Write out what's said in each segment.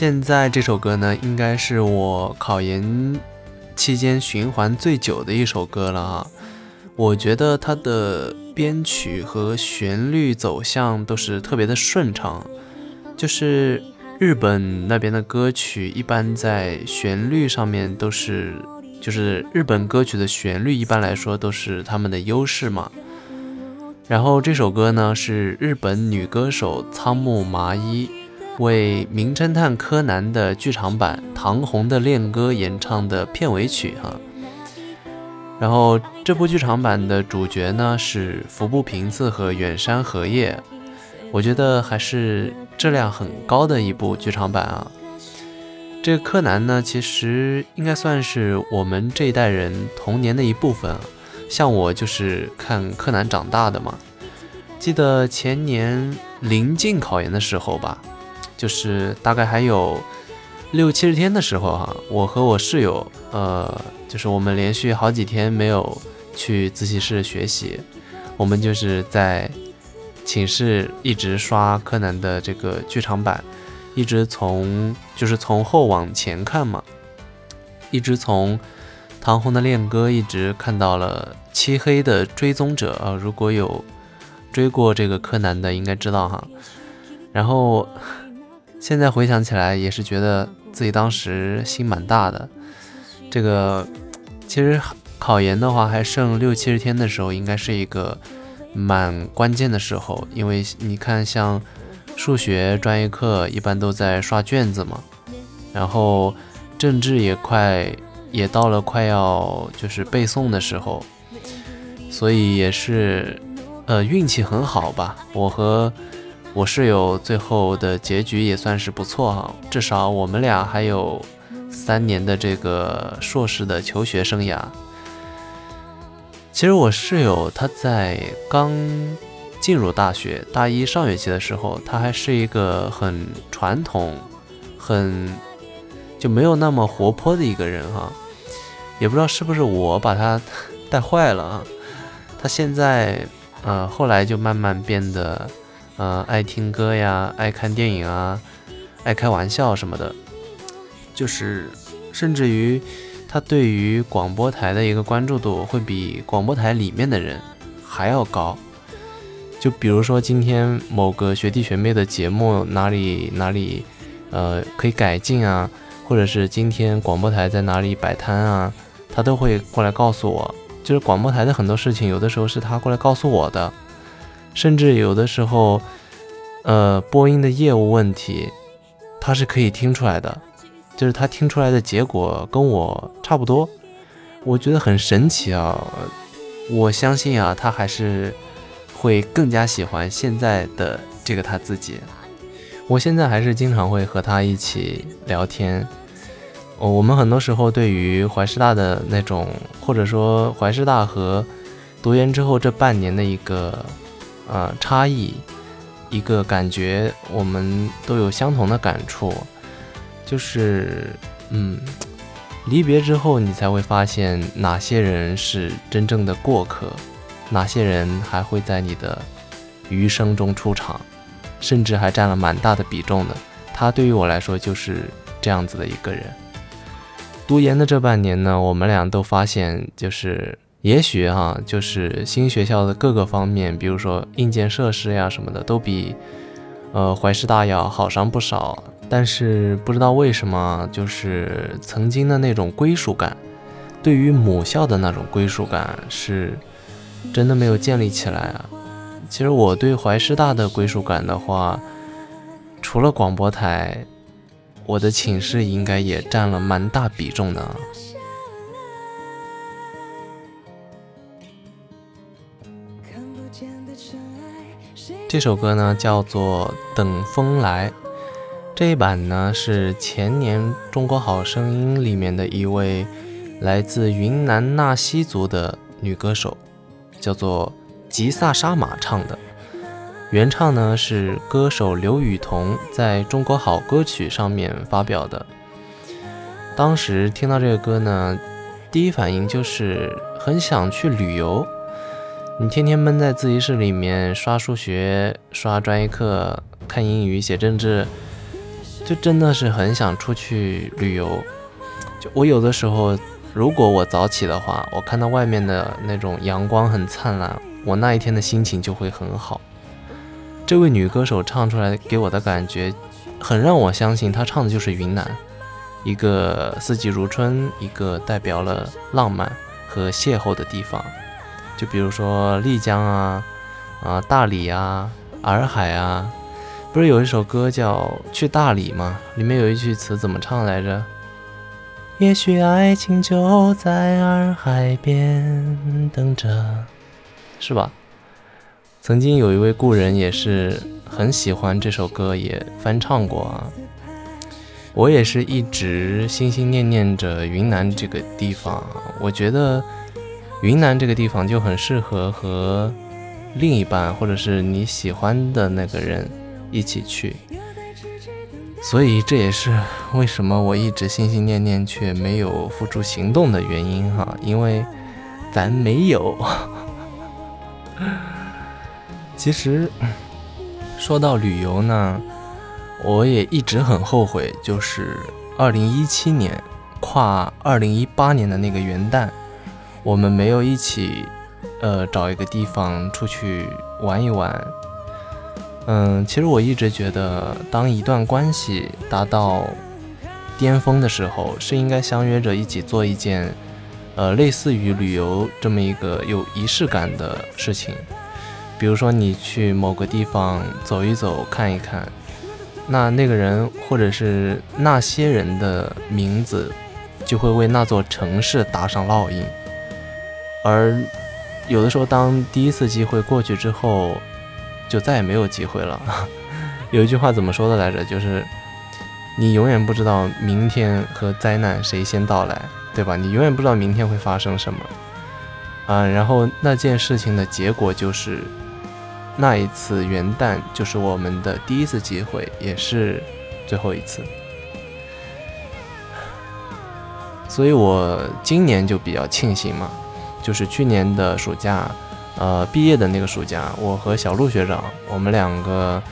现在这首歌呢，应该是我考研期间循环最久的一首歌了啊。我觉得它的编曲和旋律走向都是特别的顺畅，就是日本那边的歌曲一般在旋律上面都是，就是日本歌曲的旋律一般来说都是他们的优势嘛。然后这首歌呢是日本女歌手仓木麻衣为《名侦探柯南》的剧场版《唐红的恋歌》演唱的片尾曲哈。然后这部剧场版的主角呢是服部平次和远山和叶，我觉得还是质量很高的一部剧场版啊。这个柯南呢，其实应该算是我们这一代人童年的一部分，像我就是看柯南长大的嘛。记得前年临近考研的时候吧，就是大概还有六七十天的时候哈，我和我室友呃。就是我们连续好几天没有去自习室学习，我们就是在寝室一直刷柯南的这个剧场版，一直从就是从后往前看嘛，一直从唐红的恋歌一直看到了漆黑的追踪者啊，如果有追过这个柯南的应该知道哈，然后现在回想起来也是觉得自己当时心蛮大的。这个其实考研的话还剩六七十天的时候，应该是一个蛮关键的时候，因为你看，像数学专业课一般都在刷卷子嘛，然后政治也快也到了快要就是背诵的时候，所以也是呃运气很好吧。我和我室友最后的结局也算是不错哈，至少我们俩还有。三年的这个硕士的求学生涯，其实我室友他在刚进入大学大一上学期的时候，他还是一个很传统、很就没有那么活泼的一个人哈，也不知道是不是我把他带坏了啊。他现在呃后来就慢慢变得呃爱听歌呀，爱看电影啊，爱开玩笑什么的。就是，甚至于，他对于广播台的一个关注度会比广播台里面的人还要高。就比如说今天某个学弟学妹的节目哪里哪里，呃，可以改进啊，或者是今天广播台在哪里摆摊啊，他都会过来告诉我。就是广播台的很多事情，有的时候是他过来告诉我的，甚至有的时候，呃，播音的业务问题，他是可以听出来的。就是他听出来的结果跟我差不多，我觉得很神奇啊！我相信啊，他还是会更加喜欢现在的这个他自己。我现在还是经常会和他一起聊天。我们很多时候对于怀师大的那种，或者说怀师大和读研之后这半年的一个呃差异，一个感觉，我们都有相同的感触。就是，嗯，离别之后，你才会发现哪些人是真正的过客，哪些人还会在你的余生中出场，甚至还占了蛮大的比重的。他对于我来说就是这样子的一个人。读研的这半年呢，我们俩都发现，就是也许哈，就是新学校的各个方面，比如说硬件设施呀什么的，都比呃怀师大要好上不少。但是不知道为什么，就是曾经的那种归属感，对于母校的那种归属感，是真的没有建立起来啊。其实我对怀师大的归属感的话，除了广播台，我的寝室应该也占了蛮大比重的。这首歌呢，叫做《等风来》。这一版呢是前年《中国好声音》里面的一位来自云南纳西族的女歌手，叫做吉萨沙玛唱的。原唱呢是歌手刘雨桐在中国好歌曲上面发表的。当时听到这个歌呢，第一反应就是很想去旅游。你天天闷在自习室里面刷数学、刷专业课、看英语、写政治。就真的是很想出去旅游。就我有的时候，如果我早起的话，我看到外面的那种阳光很灿烂，我那一天的心情就会很好。这位女歌手唱出来给我的感觉，很让我相信她唱的就是云南，一个四季如春，一个代表了浪漫和邂逅的地方。就比如说丽江啊，啊大理啊，洱海啊，不是有一首歌叫《去大理》吗？里面有一句词怎么唱来着？也许爱情就在洱海边等着，是吧？曾经有一位故人也是很喜欢这首歌，也翻唱过啊。我也是一直心心念念着云南这个地方，我觉得云南这个地方就很适合和另一半或者是你喜欢的那个人一起去，所以这也是为什么我一直心心念念却没有付出行动的原因哈，因为咱没有。其实说到旅游呢，我也一直很后悔，就是二零一七年跨二零一八年的那个元旦，我们没有一起呃找一个地方出去玩一玩。嗯，其实我一直觉得，当一段关系达到巅峰的时候，是应该相约着一起做一件呃类似于旅游这么一个有仪式感的事情。比如说，你去某个地方走一走、看一看，那那个人或者是那些人的名字，就会为那座城市打上烙印。而有的时候，当第一次机会过去之后，就再也没有机会了。有一句话怎么说的来着？就是你永远不知道明天和灾难谁先到来，对吧？你永远不知道明天会发生什么。啊，然后那件事情的结果就是。那一次元旦就是我们的第一次机会，也是最后一次，所以我今年就比较庆幸嘛，就是去年的暑假，呃，毕业的那个暑假，我和小陆学长，我们两个，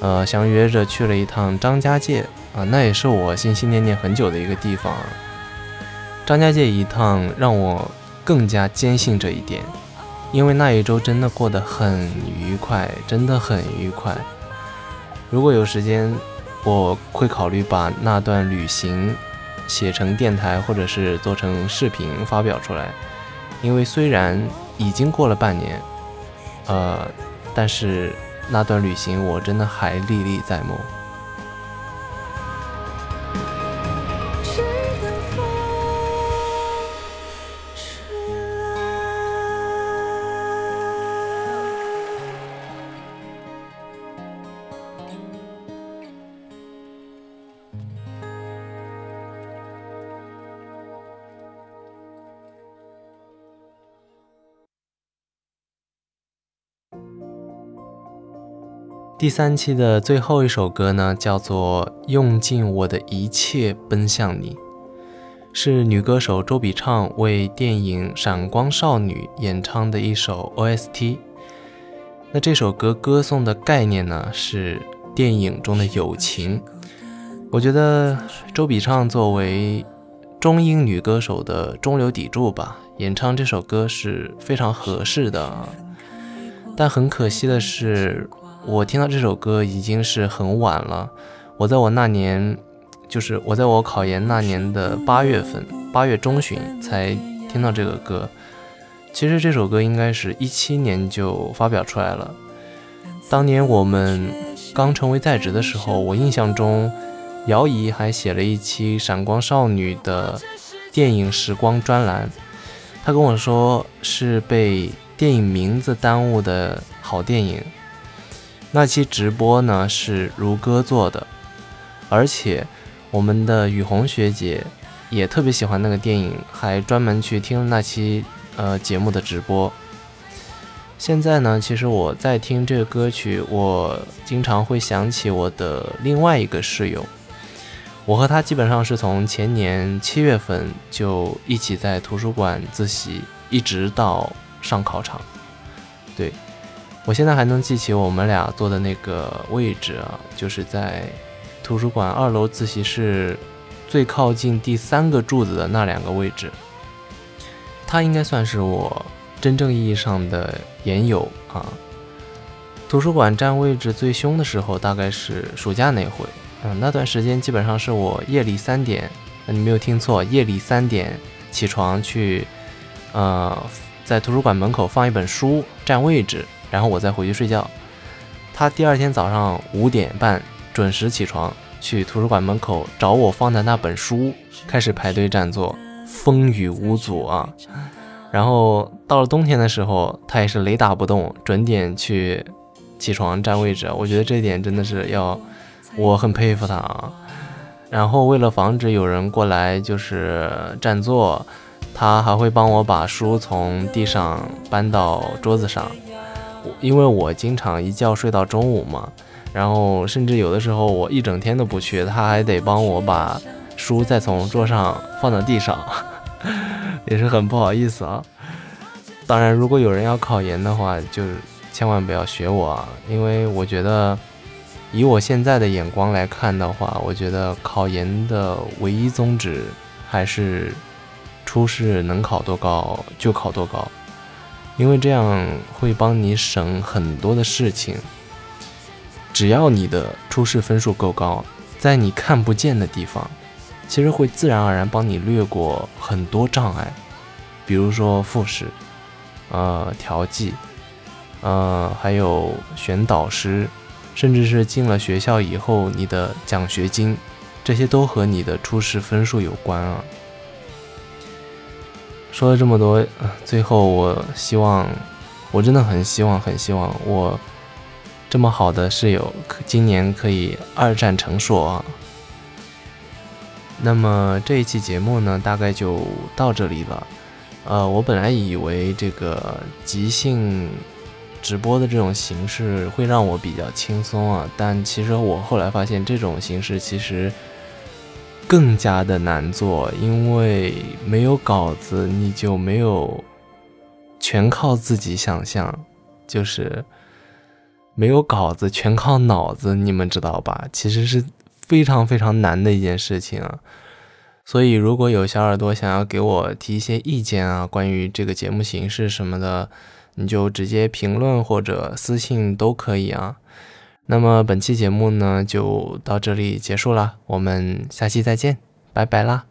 呃，相约着去了一趟张家界啊，那也是我心心念念很久的一个地方。张家界一趟让我更加坚信这一点。因为那一周真的过得很愉快，真的很愉快。如果有时间，我会考虑把那段旅行写成电台，或者是做成视频发表出来。因为虽然已经过了半年，呃，但是那段旅行我真的还历历在目。第三期的最后一首歌呢，叫做《用尽我的一切奔向你》，是女歌手周笔畅为电影《闪光少女》演唱的一首 OST。那这首歌歌颂的概念呢，是电影中的友情。我觉得周笔畅作为中英女歌手的中流砥柱吧，演唱这首歌是非常合适的。但很可惜的是。我听到这首歌已经是很晚了。我在我那年，就是我在我考研那年的八月份，八月中旬才听到这个歌。其实这首歌应该是一七年就发表出来了。当年我们刚成为在职的时候，我印象中，姚怡还写了一期《闪光少女》的电影时光专栏。她跟我说是被电影名字耽误的好电影。那期直播呢是如歌做的，而且我们的雨虹学姐也特别喜欢那个电影，还专门去听了那期呃节目的直播。现在呢，其实我在听这个歌曲，我经常会想起我的另外一个室友，我和他基本上是从前年七月份就一起在图书馆自习，一直到上考场，对。我现在还能记起我们俩坐的那个位置啊，就是在图书馆二楼自习室最靠近第三个柱子的那两个位置。它应该算是我真正意义上的研友啊。图书馆占位置最凶的时候，大概是暑假那回。嗯，那段时间基本上是我夜里三点，你没有听错，夜里三点起床去，呃，在图书馆门口放一本书占位置，然后我再回去睡觉。他第二天早上五点半准时起床，去图书馆门口找我放的那本书，开始排队占座，风雨无阻啊。然后到了冬天的时候，他也是雷打不动，准点去起床占位置。我觉得这点真的是要。我很佩服他啊，然后为了防止有人过来就是占座，他还会帮我把书从地上搬到桌子上。因为我经常一觉睡到中午嘛，然后甚至有的时候我一整天都不去，他还得帮我把书再从桌上放到地上，也是很不好意思啊。当然，如果有人要考研的话，就千万不要学我啊，因为我觉得。以我现在的眼光来看的话，我觉得考研的唯一宗旨还是初试能考多高就考多高，因为这样会帮你省很多的事情。只要你的初试分数够高，在你看不见的地方，其实会自然而然帮你略过很多障碍，比如说复试、呃调剂、呃还有选导师。甚至是进了学校以后，你的奖学金，这些都和你的初试分数有关啊。说了这么多，最后我希望，我真的很希望，很希望我这么好的室友，今年可以二战成硕啊。那么这一期节目呢，大概就到这里了。呃，我本来以为这个即兴。直播的这种形式会让我比较轻松啊，但其实我后来发现这种形式其实更加的难做，因为没有稿子，你就没有全靠自己想象，就是没有稿子，全靠脑子，你们知道吧？其实是非常非常难的一件事情啊。所以如果有小耳朵想要给我提一些意见啊，关于这个节目形式什么的。你就直接评论或者私信都可以啊。那么本期节目呢就到这里结束了，我们下期再见，拜拜啦。